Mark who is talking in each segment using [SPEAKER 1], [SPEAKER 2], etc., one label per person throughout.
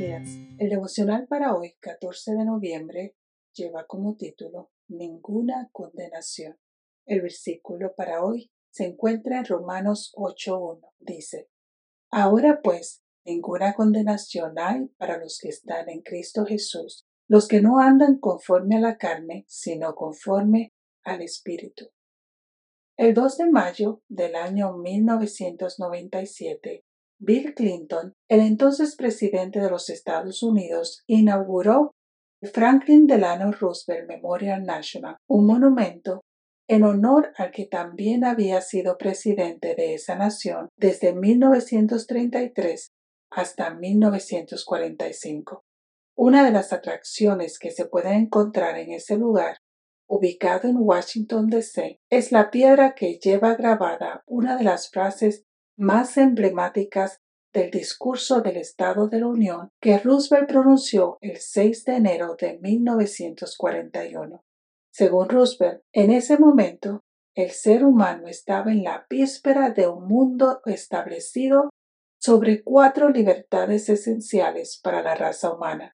[SPEAKER 1] El devocional para hoy, 14 de noviembre, lleva como título Ninguna condenación. El versículo para hoy se encuentra en Romanos 8.1. Dice, Ahora pues, ninguna condenación hay para los que están en Cristo Jesús, los que no andan conforme a la carne, sino conforme al Espíritu. El 2 de mayo del año 1997, Bill Clinton, el entonces presidente de los Estados Unidos, inauguró el Franklin Delano Roosevelt Memorial National, un monumento en honor al que también había sido presidente de esa nación desde 1933 hasta 1945. Una de las atracciones que se pueden encontrar en ese lugar, ubicado en Washington, D.C., es la piedra que lleva grabada una de las frases más emblemáticas del discurso del Estado de la Unión que Roosevelt pronunció el 6 de enero de 1941. Según Roosevelt, en ese momento el ser humano estaba en la víspera de un mundo establecido sobre cuatro libertades esenciales para la raza humana.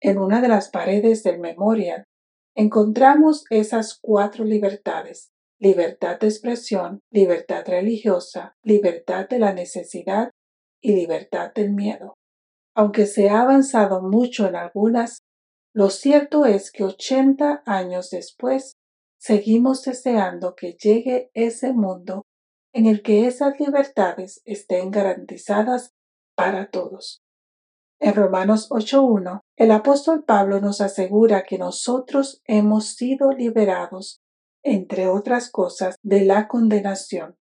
[SPEAKER 1] En una de las paredes del memorial encontramos esas cuatro libertades libertad de expresión, libertad religiosa, libertad de la necesidad y libertad del miedo. Aunque se ha avanzado mucho en algunas, lo cierto es que 80 años después seguimos deseando que llegue ese mundo en el que esas libertades estén garantizadas para todos. En Romanos 8.1, el apóstol Pablo nos asegura que nosotros hemos sido liberados entre otras cosas, de la condenación,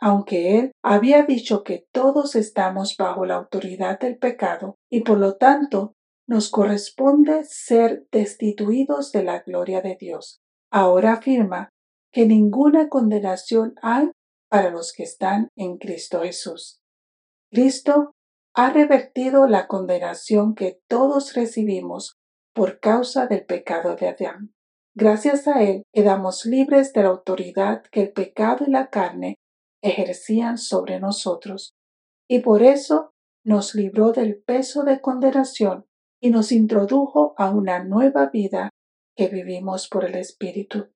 [SPEAKER 1] aunque él había dicho que todos estamos bajo la autoridad del pecado y por lo tanto nos corresponde ser destituidos de la gloria de Dios. Ahora afirma que ninguna condenación hay para los que están en Cristo Jesús. Cristo ha revertido la condenación que todos recibimos por causa del pecado de Adán. Gracias a Él quedamos libres de la autoridad que el pecado y la carne ejercían sobre nosotros, y por eso nos libró del peso de condenación y nos introdujo a una nueva vida que vivimos por el Espíritu.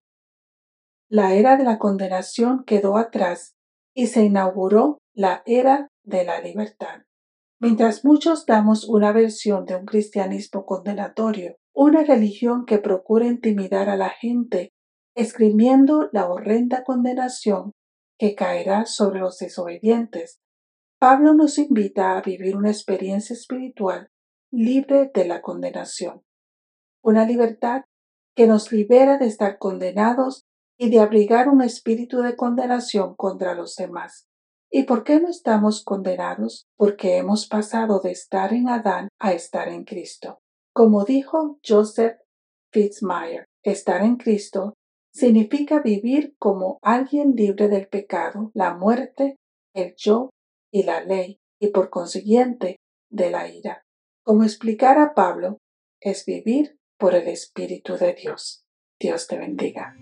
[SPEAKER 1] La era de la condenación quedó atrás y se inauguró la era de la libertad. Mientras muchos damos una versión de un cristianismo condenatorio, una religión que procura intimidar a la gente, escribiendo la horrenda condenación que caerá sobre los desobedientes. Pablo nos invita a vivir una experiencia espiritual libre de la condenación, una libertad que nos libera de estar condenados y de abrigar un espíritu de condenación contra los demás. ¿Y por qué no estamos condenados? Porque hemos pasado de estar en Adán a estar en Cristo. Como dijo Joseph Fitzmyer, estar en Cristo significa vivir como alguien libre del pecado, la muerte, el yo y la ley, y por consiguiente de la ira. Como explicara Pablo, es vivir por el Espíritu de Dios. Dios te bendiga.